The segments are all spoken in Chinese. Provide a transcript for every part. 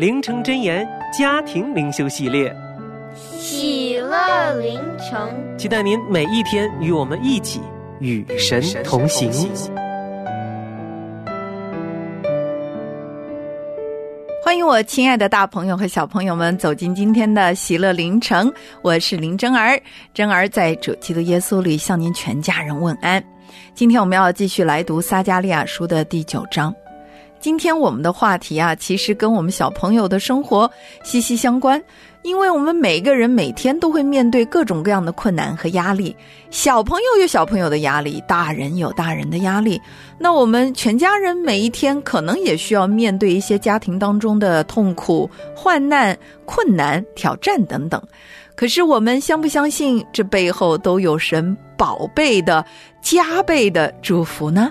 灵城真言家庭灵修系列，喜乐灵城，期待您每一天与我们一起与神同行。欢迎我亲爱的大朋友和小朋友们走进今天的喜乐灵城，我是林真儿。真儿在主基督耶稣里向您全家人问安。今天我们要继续来读撒加利亚书的第九章。今天我们的话题啊，其实跟我们小朋友的生活息息相关，因为我们每一个人每天都会面对各种各样的困难和压力。小朋友有小朋友的压力，大人有大人的压力。那我们全家人每一天可能也需要面对一些家庭当中的痛苦、患难、困难、挑战等等。可是我们相不相信这背后都有神宝贝的加倍的祝福呢？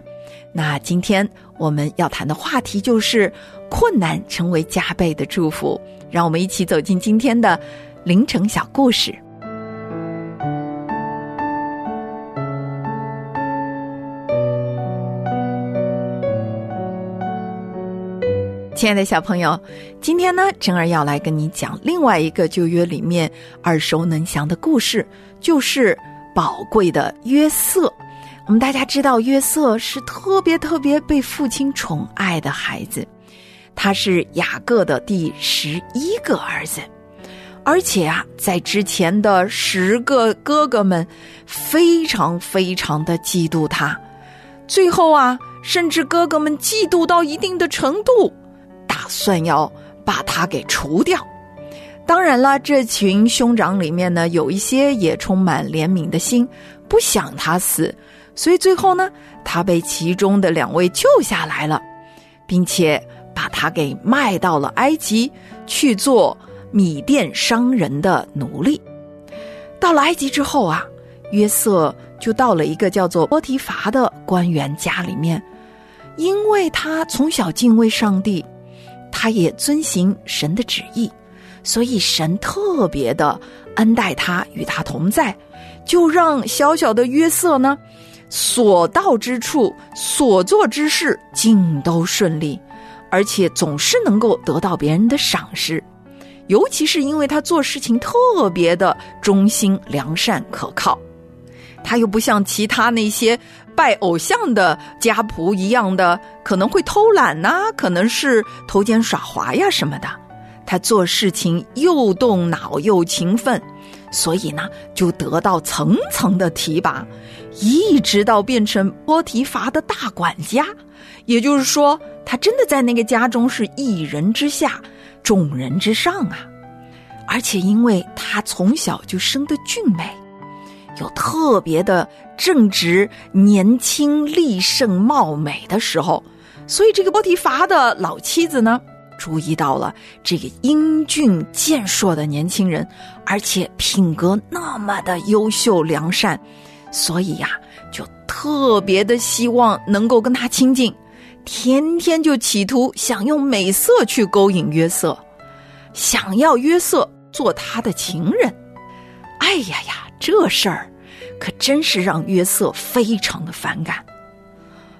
那今天我们要谈的话题就是困难成为加倍的祝福。让我们一起走进今天的凌晨小故事。亲爱的小朋友，今天呢，真儿要来跟你讲另外一个旧约里面耳熟能详的故事，就是宝贵的约瑟。我们大家知道，约瑟是特别特别被父亲宠爱的孩子，他是雅各的第十一个儿子，而且啊，在之前的十个哥哥们非常非常的嫉妒他，最后啊，甚至哥哥们嫉妒到一定的程度。打算要把他给除掉。当然了，这群兄长里面呢，有一些也充满怜悯的心，不想他死，所以最后呢，他被其中的两位救下来了，并且把他给卖到了埃及去做米店商人的奴隶。到了埃及之后啊，约瑟就到了一个叫做波提乏的官员家里面，因为他从小敬畏上帝。他也遵行神的旨意，所以神特别的恩待他，与他同在，就让小小的约瑟呢，所到之处、所做之事尽都顺利，而且总是能够得到别人的赏识，尤其是因为他做事情特别的忠心、良善、可靠，他又不像其他那些。拜偶像的家仆一样的，可能会偷懒呐，可能是偷奸耍滑呀什么的。他做事情又动脑又勤奋，所以呢，就得到层层的提拔，一直到变成波提伐的大管家。也就是说，他真的在那个家中是一人之下，众人之上啊。而且，因为他从小就生得俊美。有特别的正直、年轻、力盛、貌美的时候，所以这个波提伐的老妻子呢，注意到了这个英俊健硕的年轻人，而且品格那么的优秀良善，所以呀，就特别的希望能够跟他亲近，天天就企图想用美色去勾引约瑟，想要约瑟做他的情人。哎呀呀！这事儿可真是让约瑟非常的反感。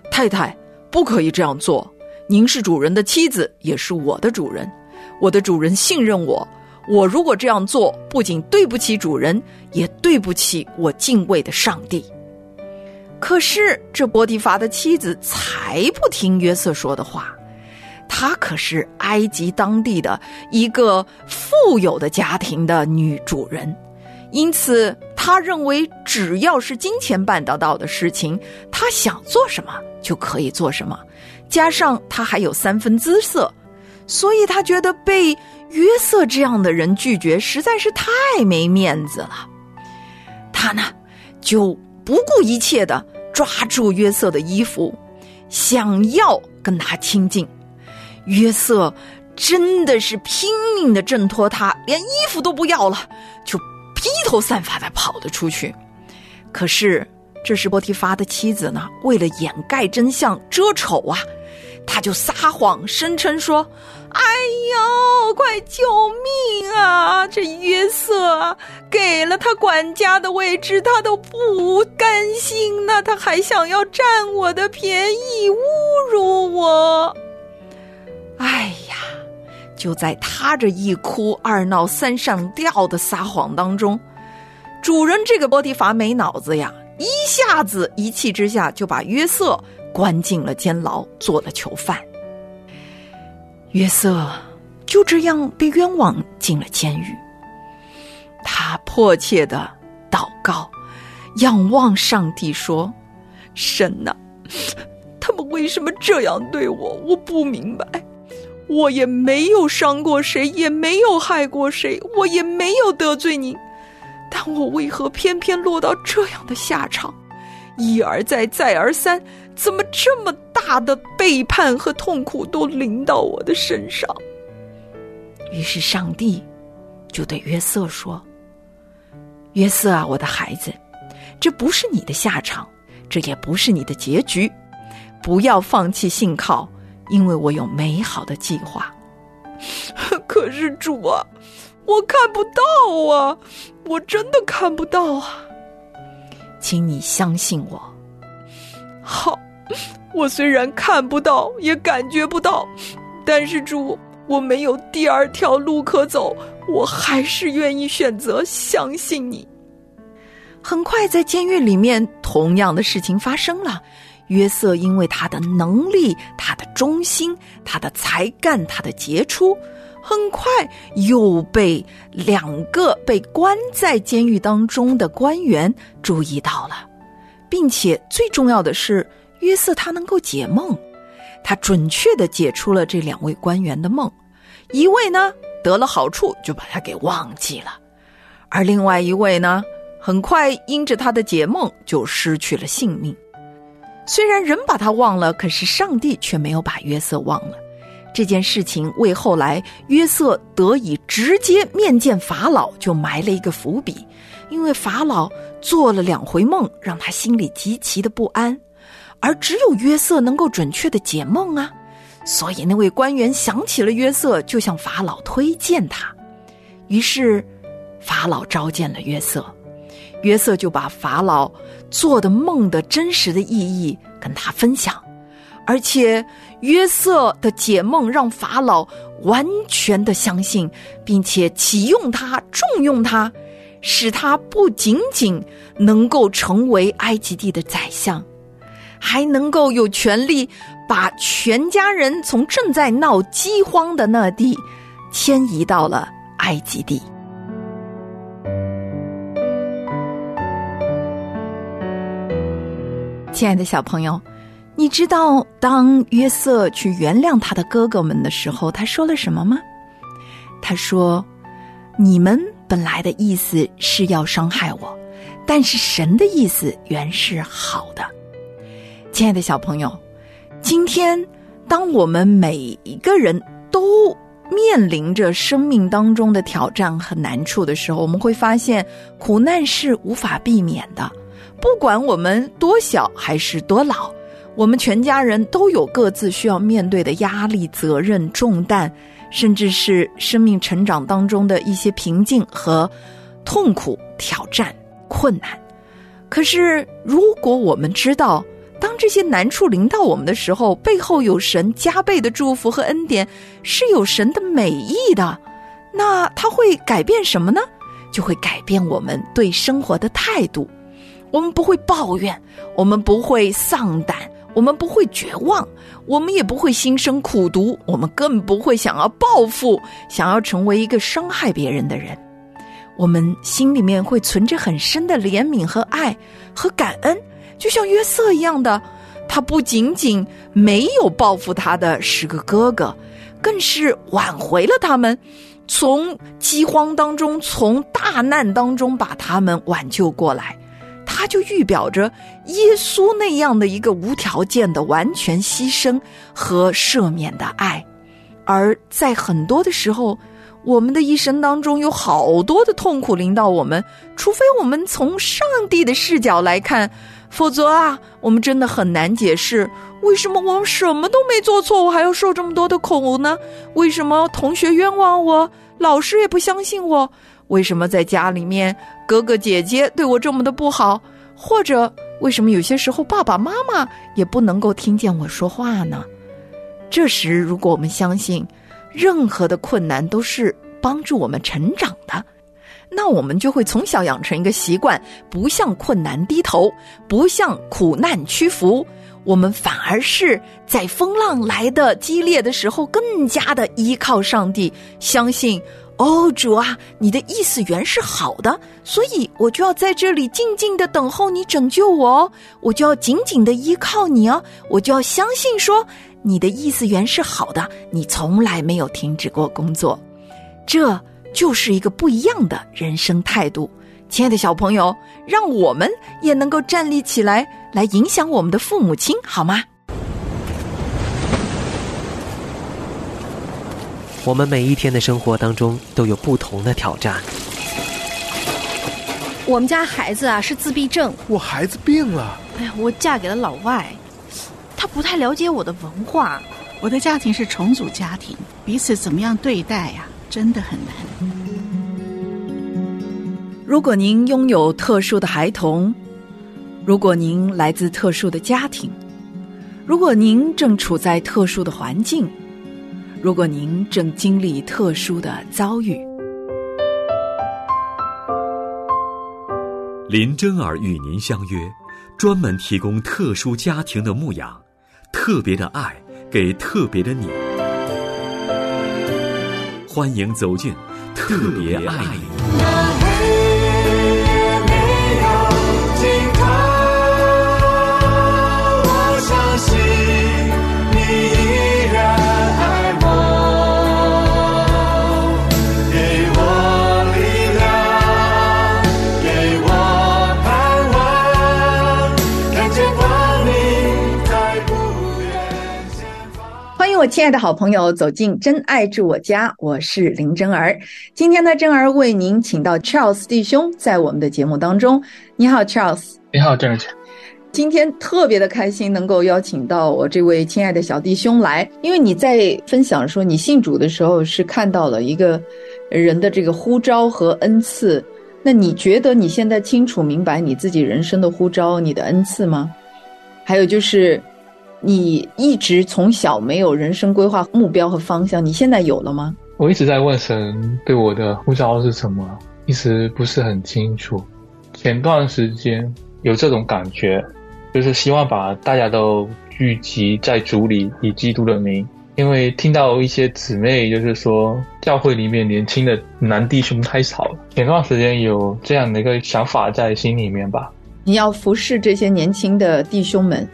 太太，不可以这样做。您是主人的妻子，也是我的主人。我的主人信任我。我如果这样做，不仅对不起主人，也对不起我敬畏的上帝。可是这波提乏的妻子才不听约瑟说的话，她可是埃及当地的一个富有的家庭的女主人，因此她认为只要是金钱办得到的事情，她想做什么就可以做什么。加上她还有三分姿色，所以她觉得被约瑟这样的人拒绝实在是太没面子了。他呢，就。不顾一切的抓住约瑟的衣服，想要跟他亲近。约瑟真的是拼命的挣脱他，连衣服都不要了，就披头散发的跑了出去。可是这时波提发的妻子呢，为了掩盖真相、遮丑啊，他就撒谎，声称说。哎呦，快救命啊！这约瑟给了他管家的位置，他都不甘心呢，他还想要占我的便宜，侮辱我。哎呀，就在他这一哭二闹三上吊的撒谎当中，主人这个波提乏没脑子呀，一下子一气之下就把约瑟关进了监牢，做了囚犯。约瑟就这样被冤枉进了监狱。他迫切的祷告，仰望上帝说：“神呐，他们为什么这样对我？我不明白。我也没有伤过谁，也没有害过谁，我也没有得罪您，但我为何偏偏落到这样的下场？一而再，再而三。”怎么这么大的背叛和痛苦都临到我的身上？于是上帝就对约瑟说：“约瑟啊，我的孩子，这不是你的下场，这也不是你的结局。不要放弃信靠，因为我有美好的计划。可是主啊，我看不到啊，我真的看不到啊，请你相信我。好。” 我虽然看不到，也感觉不到，但是主，我没有第二条路可走，我还是愿意选择相信你。很快，在监狱里面，同样的事情发生了。约瑟因为他的能力、他的忠心、他的才干、他的杰出，很快又被两个被关在监狱当中的官员注意到了，并且最重要的是。约瑟他能够解梦，他准确的解出了这两位官员的梦，一位呢得了好处就把他给忘记了，而另外一位呢很快因着他的解梦就失去了性命。虽然人把他忘了，可是上帝却没有把约瑟忘了。这件事情为后来约瑟得以直接面见法老就埋了一个伏笔，因为法老做了两回梦，让他心里极其的不安。而只有约瑟能够准确的解梦啊，所以那位官员想起了约瑟，就向法老推荐他。于是，法老召见了约瑟，约瑟就把法老做的梦的真实的意义跟他分享，而且约瑟的解梦让法老完全的相信，并且启用他、重用他，使他不仅仅能够成为埃及地的宰相。还能够有权利把全家人从正在闹饥荒的那地迁移到了埃及地。亲爱的小朋友，你知道当约瑟去原谅他的哥哥们的时候，他说了什么吗？他说：“你们本来的意思是要伤害我，但是神的意思原是好的。”亲爱的小朋友，今天当我们每一个人都面临着生命当中的挑战和难处的时候，我们会发现苦难是无法避免的。不管我们多小还是多老，我们全家人都有各自需要面对的压力、责任、重担，甚至是生命成长当中的一些瓶颈和痛苦、挑战、困难。可是，如果我们知道，当这些难处临到我们的时候，背后有神加倍的祝福和恩典，是有神的美意的。那他会改变什么呢？就会改变我们对生活的态度。我们不会抱怨，我们不会丧胆，我们不会绝望，我们也不会心生苦毒，我们更不会想要报复，想要成为一个伤害别人的人。我们心里面会存着很深的怜悯和爱和感恩，就像约瑟一样的，他不仅仅没有报复他的十个哥哥，更是挽回了他们，从饥荒当中，从大难当中把他们挽救过来。他就预表着耶稣那样的一个无条件的完全牺牲和赦免的爱，而在很多的时候。我们的一生当中有好多的痛苦临到我们，除非我们从上帝的视角来看，否则啊，我们真的很难解释为什么我什么都没做错，我还要受这么多的苦呢？为什么同学冤枉我，老师也不相信我？为什么在家里面哥哥姐姐对我这么的不好？或者为什么有些时候爸爸妈妈也不能够听见我说话呢？这时，如果我们相信。任何的困难都是帮助我们成长的，那我们就会从小养成一个习惯，不向困难低头，不向苦难屈服。我们反而是在风浪来的激烈的时候，更加的依靠上帝，相信哦，主啊，你的意思原是好的，所以我就要在这里静静的等候你拯救我哦，我就要紧紧的依靠你哦，我就要相信说。你的意思原是好的，你从来没有停止过工作，这就是一个不一样的人生态度。亲爱的小朋友，让我们也能够站立起来，来影响我们的父母亲，好吗？我们每一天的生活当中都有不同的挑战。我们家孩子啊是自闭症，我孩子病了。哎呀，我嫁给了老外。他不太了解我的文化，我的家庭是重组家庭，彼此怎么样对待呀？真的很难。如果您拥有特殊的孩童，如果您来自特殊的家庭，如果您正处在特殊的环境，如果您正经历特殊的遭遇，林真儿与您相约，专门提供特殊家庭的牧养。特别的爱给特别的你，欢迎走进特别爱你。亲爱的好朋友，走进真爱住我家，我是林真儿。今天呢，真儿为您请到 Charles 弟兄在我们的节目当中。你好，Charles。你好，真儿姐。今天特别的开心，能够邀请到我这位亲爱的小弟兄来，因为你在分享说你信主的时候是看到了一个人的这个呼召和恩赐。那你觉得你现在清楚明白你自己人生的呼召、你的恩赐吗？还有就是。你一直从小没有人生规划目标和方向，你现在有了吗？我一直在问神对我的呼召是什么，一直不是很清楚。前段时间有这种感觉，就是希望把大家都聚集在主里，以基督的名。因为听到一些姊妹就是说，教会里面年轻的男弟兄太少了。前段时间有这样的一个想法在心里面吧。你要服侍这些年轻的弟兄们。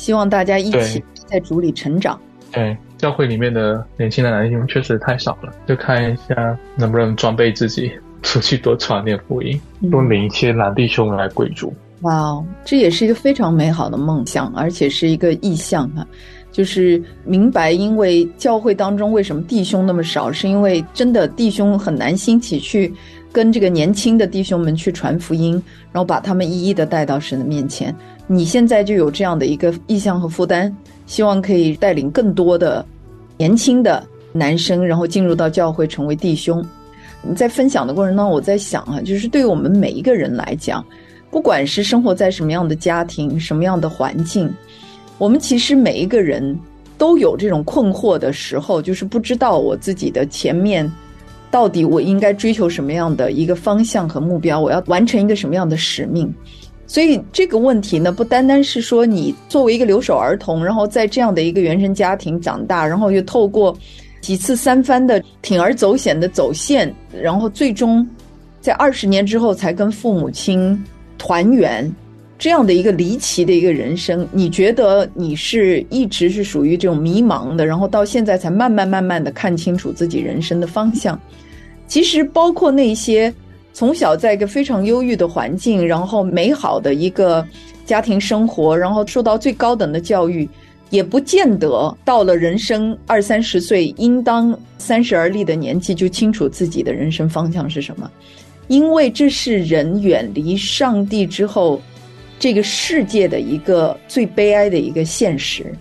希望大家一起在主里成长。对，教会里面的年轻的男性确实太少了，就看一下能不能装备自己，出去多传点福音，多领一些男弟兄来归主。哇，这也是一个非常美好的梦想，而且是一个意向啊！就是明白，因为教会当中为什么弟兄那么少，是因为真的弟兄很难兴起去跟这个年轻的弟兄们去传福音，然后把他们一一的带到神的面前。你现在就有这样的一个意向和负担，希望可以带领更多的年轻的男生，然后进入到教会成为弟兄。你在分享的过程当中，我在想啊，就是对于我们每一个人来讲，不管是生活在什么样的家庭、什么样的环境，我们其实每一个人都有这种困惑的时候，就是不知道我自己的前面到底我应该追求什么样的一个方向和目标，我要完成一个什么样的使命。所以这个问题呢，不单单是说你作为一个留守儿童，然后在这样的一个原生家庭长大，然后又透过几次三番的铤而走险的走线，然后最终在二十年之后才跟父母亲团圆，这样的一个离奇的一个人生，你觉得你是一直是属于这种迷茫的，然后到现在才慢慢慢慢的看清楚自己人生的方向。其实包括那些。从小在一个非常优裕的环境，然后美好的一个家庭生活，然后受到最高等的教育，也不见得到了人生二三十岁应当三十而立的年纪就清楚自己的人生方向是什么，因为这是人远离上帝之后，这个世界的一个最悲哀的一个现实。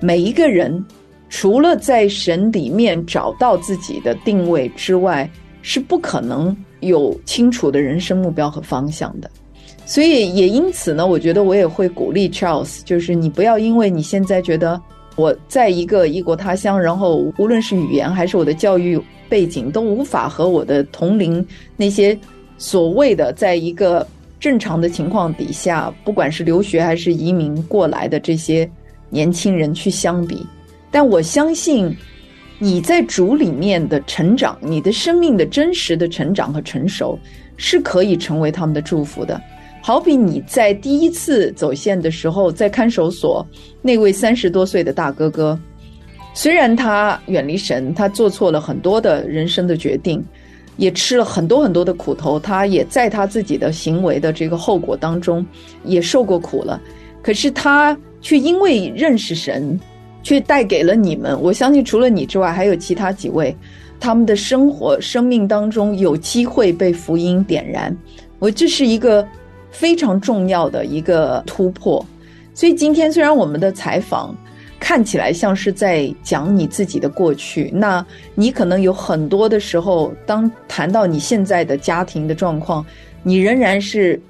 每一个人除了在神里面找到自己的定位之外，是不可能。有清楚的人生目标和方向的，所以也因此呢，我觉得我也会鼓励 Charles，就是你不要因为你现在觉得我在一个异国他乡，然后无论是语言还是我的教育背景都无法和我的同龄那些所谓的在一个正常的情况底下，不管是留学还是移民过来的这些年轻人去相比，但我相信。你在主里面的成长，你的生命的真实的成长和成熟，是可以成为他们的祝福的。好比你在第一次走线的时候，在看守所那位三十多岁的大哥哥，虽然他远离神，他做错了很多的人生的决定，也吃了很多很多的苦头，他也在他自己的行为的这个后果当中也受过苦了，可是他却因为认识神。却带给了你们。我相信，除了你之外，还有其他几位，他们的生活、生命当中有机会被福音点燃。我这是一个非常重要的一个突破。所以今天虽然我们的采访看起来像是在讲你自己的过去，那你可能有很多的时候，当谈到你现在的家庭的状况，你仍然是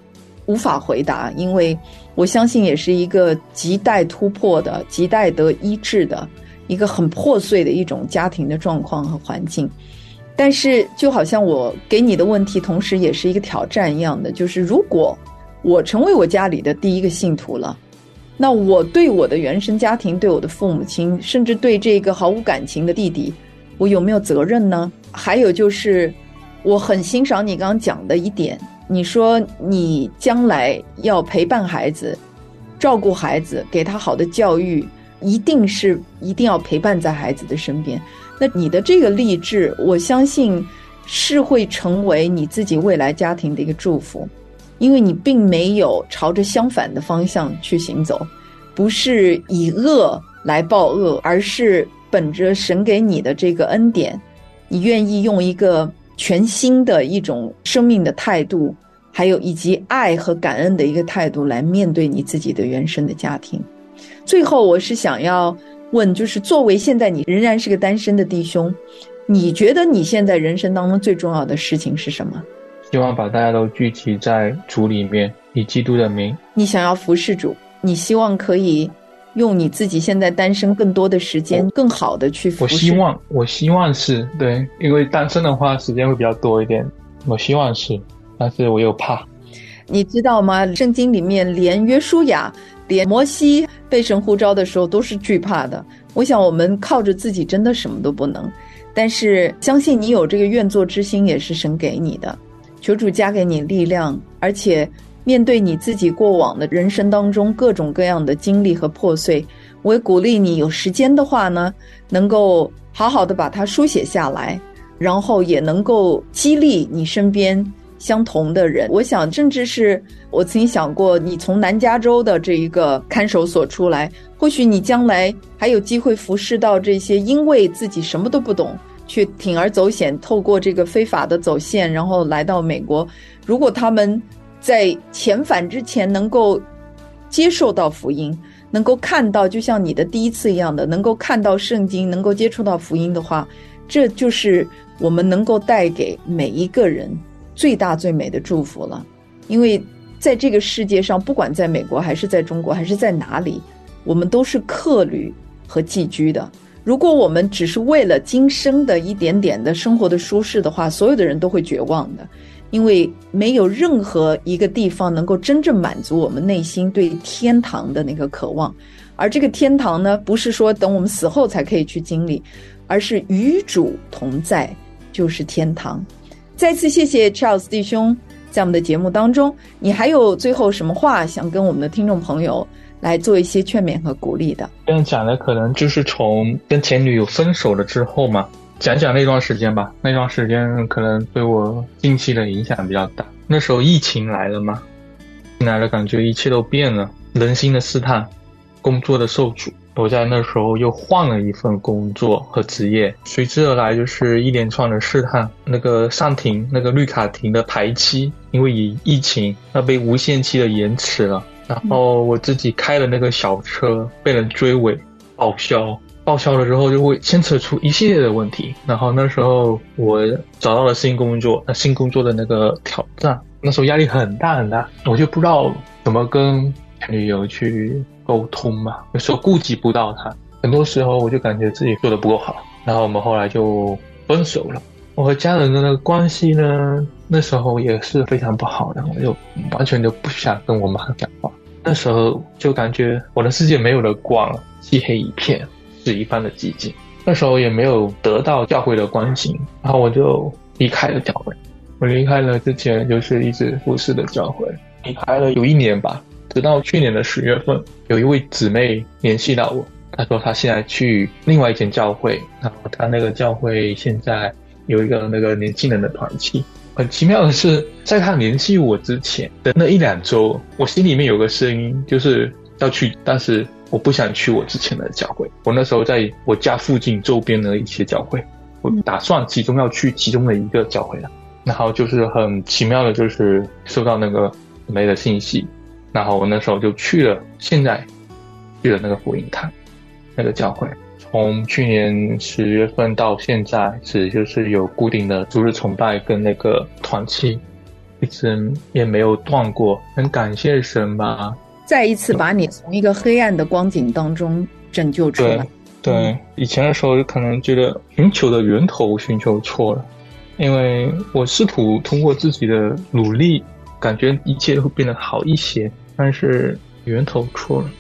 无法回答，因为。我相信也是一个亟待突破的、亟待得医治的一个很破碎的一种家庭的状况和环境。但是，就好像我给你的问题，同时也是一个挑战一样的，就是如果我成为我家里的第一个信徒了，那我对我的原生家庭、对我的父母亲，甚至对这个毫无感情的弟弟，我有没有责任呢？还有就是，我很欣赏你刚刚讲的一点。你说你将来要陪伴孩子，照顾孩子，给他好的教育，一定是一定要陪伴在孩子的身边。那你的这个励志，我相信是会成为你自己未来家庭的一个祝福，因为你并没有朝着相反的方向去行走，不是以恶来报恶，而是本着神给你的这个恩典，你愿意用一个。全新的一种生命的态度，还有以及爱和感恩的一个态度来面对你自己的原生的家庭。最后，我是想要问，就是作为现在你仍然是个单身的弟兄，你觉得你现在人生当中最重要的事情是什么？希望把大家都聚集在主里面，以基督的名。你想要服侍主，你希望可以。用你自己现在单身更多的时间，更好的去服侍。我希望，我希望是对，因为单身的话时间会比较多一点。我希望是，但是我又怕。你知道吗？圣经里面连约书亚、连摩西被神呼召的时候都是惧怕的。我想我们靠着自己真的什么都不能，但是相信你有这个愿做之心也是神给你的。求主加给你力量，而且。面对你自己过往的人生当中各种各样的经历和破碎，我也鼓励你有时间的话呢，能够好好的把它书写下来，然后也能够激励你身边相同的人。我想，甚至是我曾经想过，你从南加州的这一个看守所出来，或许你将来还有机会服侍到这些因为自己什么都不懂，却铤而走险，透过这个非法的走线，然后来到美国。如果他们在遣返之前，能够接受到福音，能够看到，就像你的第一次一样的，能够看到圣经，能够接触到福音的话，这就是我们能够带给每一个人最大最美的祝福了。因为在这个世界上，不管在美国还是在中国还是在哪里，我们都是客旅和寄居的。如果我们只是为了今生的一点点的生活的舒适的话，所有的人都会绝望的。因为没有任何一个地方能够真正满足我们内心对天堂的那个渴望，而这个天堂呢，不是说等我们死后才可以去经历，而是与主同在就是天堂。再次谢谢 Charles 弟兄在我们的节目当中，你还有最后什么话想跟我们的听众朋友来做一些劝勉和鼓励的？这样讲的可能就是从跟前女友分手了之后嘛。讲讲那段时间吧，那段时间可能对我近期的影响比较大。那时候疫情来了嘛，来了感觉一切都变了，人心的试探，工作的受阻。我在那时候又换了一份工作和职业，随之而来就是一连串的试探。那个上庭那个绿卡庭的排期，因为以疫情，那被无限期的延迟了。然后我自己开的那个小车被人追尾，报销。报销了之后，就会牵扯出一系列的问题。然后那时候我找到了新工作，那新工作的那个挑战，那时候压力很大很大，我就不知道怎么跟女友去沟通嘛。有时候顾及不到她，很多时候我就感觉自己做的不够好。然后我们后来就分手了。我和家人的那个关系呢，那时候也是非常不好的，我就完全就不想跟我妈讲话。那时候就感觉我的世界没有了光，漆黑一片。是一番的寂静，那时候也没有得到教会的关心，然后我就离开了教会。我离开了之前就是一直服侍的教会，离开了有一年吧，直到去年的十月份，有一位姊妹联系到我，她说她现在去另外一间教会，然后她那个教会现在有一个那个年轻人的团契。很奇妙的是，在他联系我之前的那一两周，我心里面有个声音，就是要去，但是。我不想去我之前的教会，我那时候在我家附近周边的一些教会，我打算其中要去其中的一个教会了。然后就是很奇妙的，就是收到那个没的信息，然后我那时候就去了，现在去了那个福音堂那个教会。从去年十月份到现在，只就是有固定的主日崇拜跟那个团契，一直也没有断过，很感谢神吧。再一次把你从一个黑暗的光景当中拯救出来。对，以前的时候可能觉得寻求的源头寻求错了，因为我试图通过自己的努力，感觉一切会变得好一些，但是源头错了。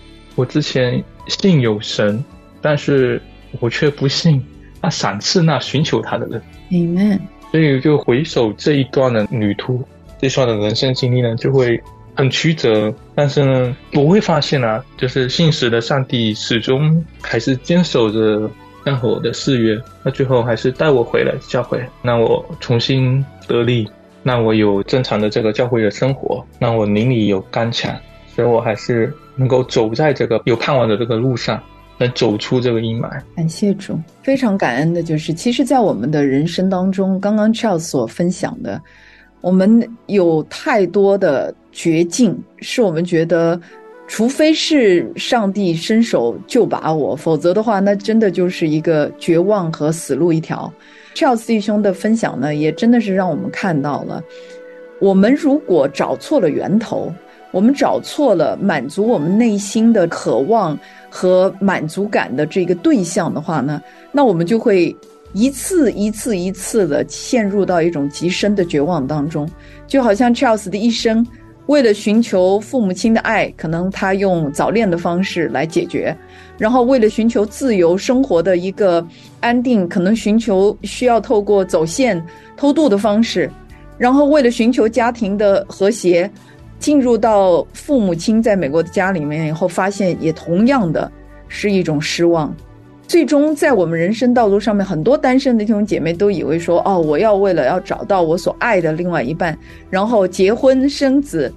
我之前信有神，但是我却不信他赏赐那寻求他的人。Amen。所以就回首这一段的旅途，这段的人生经历呢，就会。很曲折，但是呢，我会发现啊，就是信实的上帝始终还是坚守着和我的誓约，那最后还是带我回来教会，让我重新得力，让我有正常的这个教会的生活，让我灵里有刚强，所以我还是能够走在这个有盼望的这个路上，能走出这个阴霾。感谢主，非常感恩的就是，其实，在我们的人生当中，刚刚 Charles 所分享的。我们有太多的绝境，是我们觉得，除非是上帝伸手救把我，否则的话，那真的就是一个绝望和死路一条。Charles 弟兄的分享呢，也真的是让我们看到了，我们如果找错了源头，我们找错了满足我们内心的渴望和满足感的这个对象的话呢，那我们就会。一次一次一次的陷入到一种极深的绝望当中，就好像 Charles 的一生，为了寻求父母亲的爱，可能他用早恋的方式来解决；然后为了寻求自由生活的一个安定，可能寻求需要透过走线偷渡的方式；然后为了寻求家庭的和谐，进入到父母亲在美国的家里面以后，发现也同样的是一种失望。最终，在我们人生道路上面，很多单身的弟兄姐妹都以为说：“哦，我要为了要找到我所爱的另外一半，然后结婚生子。”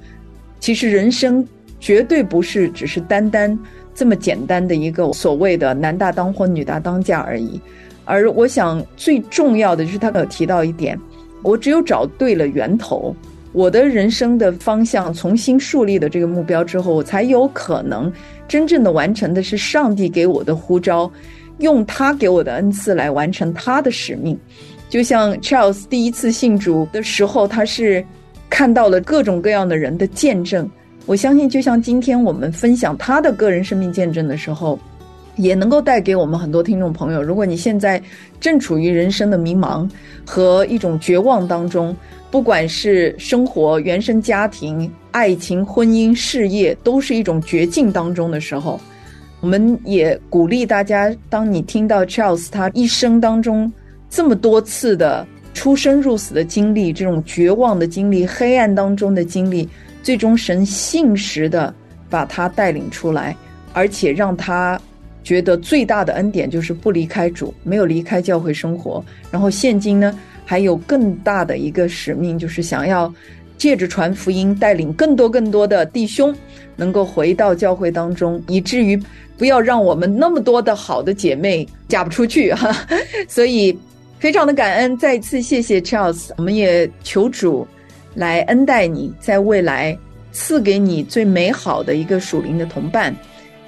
其实，人生绝对不是只是单单这么简单的一个所谓的“男大当婚，女大当嫁”而已。而我想，最重要的就是他有提到一点：我只有找对了源头，我的人生的方向重新树立的这个目标之后，我才有可能真正的完成的是上帝给我的呼召。用他给我的恩赐来完成他的使命，就像 Charles 第一次信主的时候，他是看到了各种各样的人的见证。我相信，就像今天我们分享他的个人生命见证的时候，也能够带给我们很多听众朋友。如果你现在正处于人生的迷茫和一种绝望当中，不管是生活、原生家庭、爱情、婚姻、事业，都是一种绝境当中的时候，我们也鼓励大家：当你听到 Charles 他一生当中这么多次的出生入死的经历，这种绝望的经历、黑暗当中的经历，最终神信实的把他带领出来，而且让他。觉得最大的恩典就是不离开主，没有离开教会生活。然后现今呢，还有更大的一个使命，就是想要借着传福音，带领更多更多的弟兄能够回到教会当中，以至于不要让我们那么多的好的姐妹嫁不出去哈。所以非常的感恩，再次谢谢 Charles，我们也求主来恩待你，在未来赐给你最美好的一个属灵的同伴。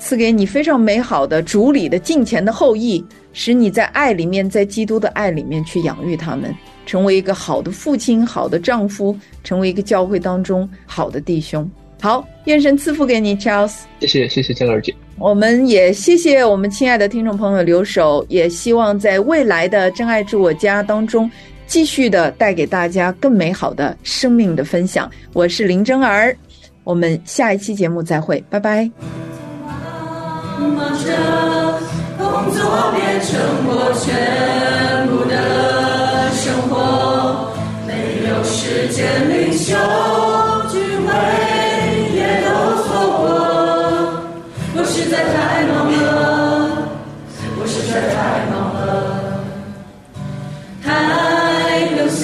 赐给你非常美好的主里的敬虔的后裔，使你在爱里面，在基督的爱里面去养育他们，成为一个好的父亲、好的丈夫，成为一个教会当中好的弟兄。好，愿神赐福给你，Charles。谢谢，谢谢江儿姐。我们也谢谢我们亲爱的听众朋友留守，也希望在未来的真爱住我家当中，继续的带给大家更美好的生命的分享。我是林真儿，我们下一期节目再会，拜拜。忙着工作变成我全部的生活，没有时间领袖聚会也都错过。我实在太忙了，我实在太忙了，太留下